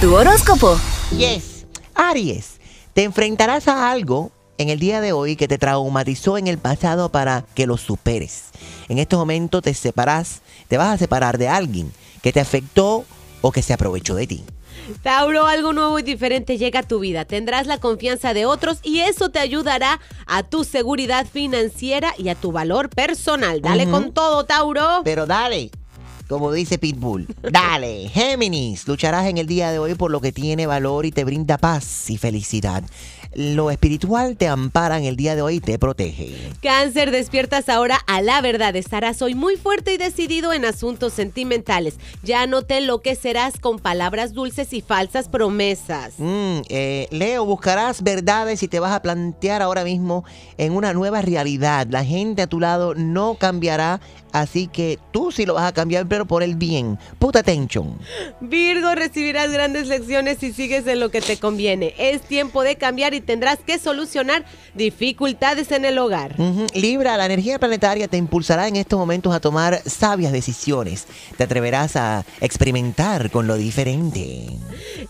Tu horóscopo. Yes. Aries, te enfrentarás a algo en el día de hoy que te traumatizó en el pasado para que lo superes. En estos momentos te separas, te vas a separar de alguien que te afectó o que se aprovechó de ti. Tauro, algo nuevo y diferente llega a tu vida. Tendrás la confianza de otros y eso te ayudará a tu seguridad financiera y a tu valor personal. Dale con todo, Tauro. Pero dale, como dice Pitbull, dale. Géminis, lucharás en el día de hoy por lo que tiene valor y te brinda paz y felicidad. Lo espiritual te ampara en el día de hoy y te protege. Cáncer, despiertas ahora a la verdad. Estarás hoy muy fuerte y decidido en asuntos sentimentales. Ya no te enloquecerás con palabras dulces y falsas promesas. Mm, eh, Leo, buscarás verdades y te vas a plantear ahora mismo en una nueva realidad. La gente a tu lado no cambiará, así que tú sí lo vas a cambiar, pero por el bien. Put attention. Virgo, recibirás grandes lecciones si sigues en lo que te conviene. Es tiempo de cambiar y tendrás que solucionar dificultades en el hogar. Libra, la energía planetaria te impulsará en estos momentos a tomar sabias decisiones. Te atreverás a experimentar con lo diferente.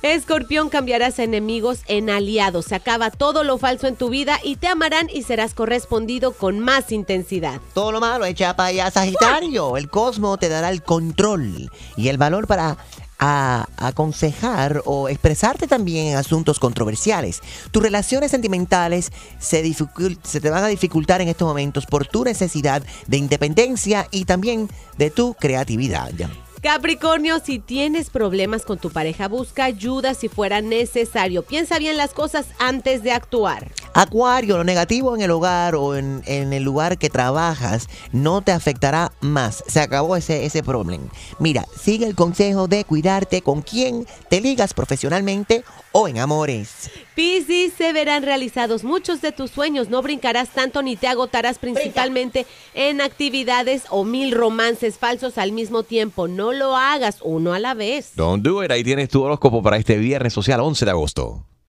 Escorpión, cambiarás a enemigos en aliados. Se acaba todo lo falso en tu vida y te amarán y serás correspondido con más intensidad. Todo lo malo echa para allá, Sagitario. El cosmos te dará el control y el valor para a- aconsejar o expresarte también en asuntos controversiales. Tus relaciones sentimentales se, se te van a dificultar en estos momentos por tu necesidad de independencia y también de tu creatividad. Capricornio, si tienes problemas con tu pareja, busca ayuda si fuera necesario. Piensa bien las cosas antes de actuar. Acuario, lo negativo en el hogar o en, en el lugar que trabajas no te afectará más. Se acabó ese, ese problema. Mira, sigue el consejo de cuidarte con quien te ligas profesionalmente o en amores. Piscis, se verán realizados muchos de tus sueños. No brincarás tanto ni te agotarás principalmente en actividades o mil romances falsos al mismo tiempo. No lo hagas uno a la vez. Don't do it. Ahí tienes tu horóscopo para este viernes social 11 de agosto.